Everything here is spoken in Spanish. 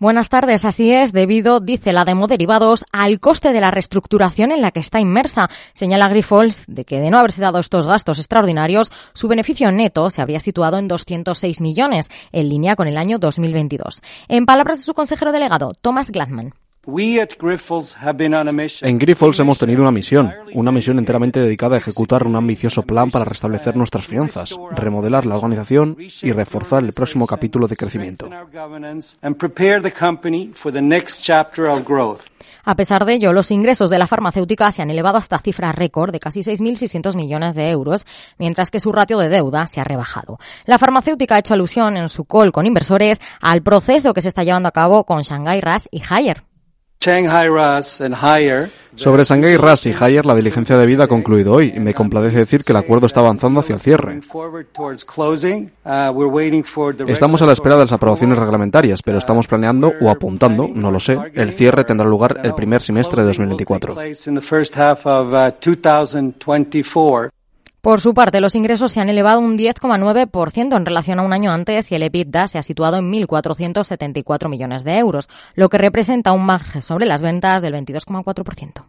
Buenas tardes, así es, debido, dice la demo derivados, al coste de la reestructuración en la que está inmersa. Señala Grifols de que de no haberse dado estos gastos extraordinarios, su beneficio neto se habría situado en 206 millones, en línea con el año 2022. En palabras de su consejero delegado, Thomas Gladman. En Grifols hemos tenido una misión, una misión enteramente dedicada a ejecutar un ambicioso plan para restablecer nuestras finanzas, remodelar la organización y reforzar el próximo capítulo de crecimiento. A pesar de ello, los ingresos de la farmacéutica se han elevado hasta cifras récord de casi 6.600 millones de euros, mientras que su ratio de deuda se ha rebajado. La farmacéutica ha hecho alusión en su call con inversores al proceso que se está llevando a cabo con Shanghai RAS y Haier. Sobre Shanghai RAS y Haier, la diligencia de vida ha concluido hoy y me complace decir que el acuerdo está avanzando hacia el cierre. Estamos a la espera de las aprobaciones reglamentarias, pero estamos planeando o apuntando, no lo sé, el cierre tendrá lugar el primer semestre de 2024. Por su parte, los ingresos se han elevado un 10,9% en relación a un año antes y el EBITDA se ha situado en 1.474 millones de euros, lo que representa un margen sobre las ventas del 22,4%.